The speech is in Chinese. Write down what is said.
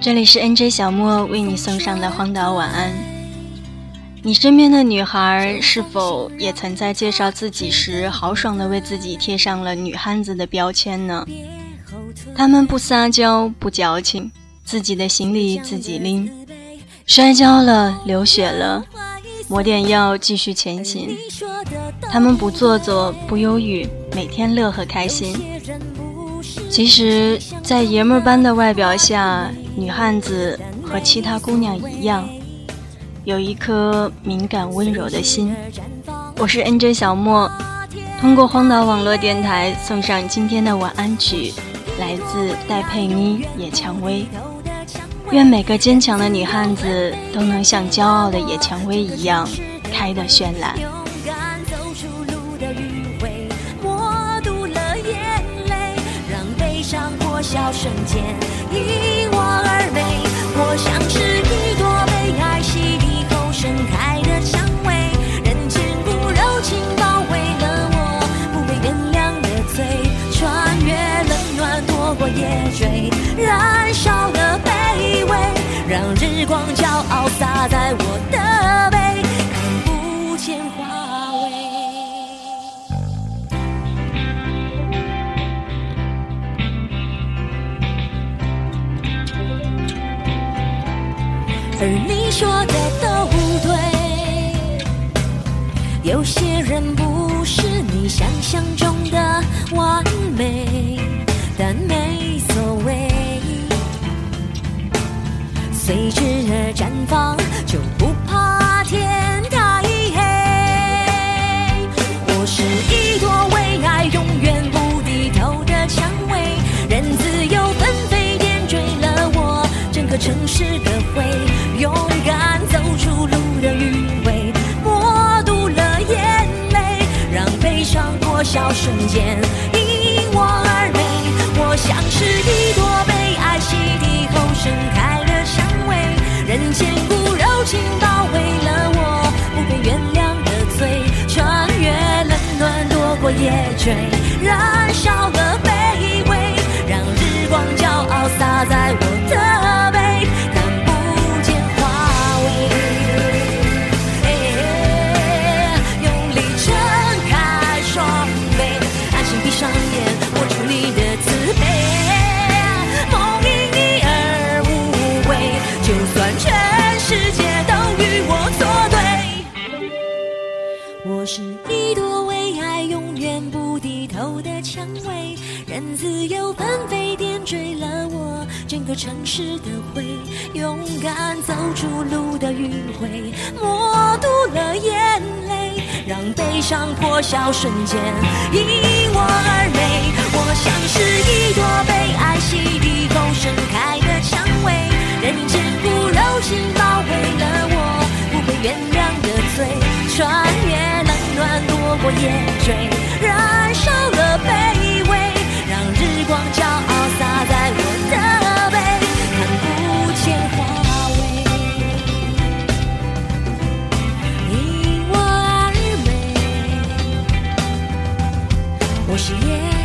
这里是 NJ 小莫为你送上的荒岛晚安。你身边的女孩是否也曾在介绍自己时豪爽地为自己贴上了女汉子的标签呢？她们不撒娇不矫情，自己的行李自己拎，摔跤了流血了，抹点药继续前行。她们不做作不忧郁，每天乐呵开心。其实，在爷们儿般的外表下，女汉子和其他姑娘一样，有一颗敏感温柔的心。我是 NJ 小莫，通过荒岛网络电台送上今天的晚安曲，来自戴佩妮《野蔷薇》。愿每个坚强的女汉子都能像骄傲的野蔷薇一样，开得绚烂。瞬间因我而美，我像是一朵被爱洗礼后盛开的蔷薇，人间不柔情包围了我不被原谅的罪，穿越冷暖躲过夜追，燃烧的卑微，让日光骄傲洒在我的而你说的都对，有些人不是你想象中的完美，但没所谓，随之而绽放，就不间一望而美。我像是一朵被爱洗涤后盛开的蔷薇，人间骨柔情包围了我不被原谅的罪，穿越冷暖躲过夜追，燃烧人自由纷飞，点缀了我整个城市的灰，勇敢走出路的迂回，默读了眼泪，让悲伤破晓瞬间因我而美。我像是一朵被爱洗涤后盛开的蔷薇，人间不柔情包围了我不被原谅的罪，穿越冷暖躲过夜追。我是夜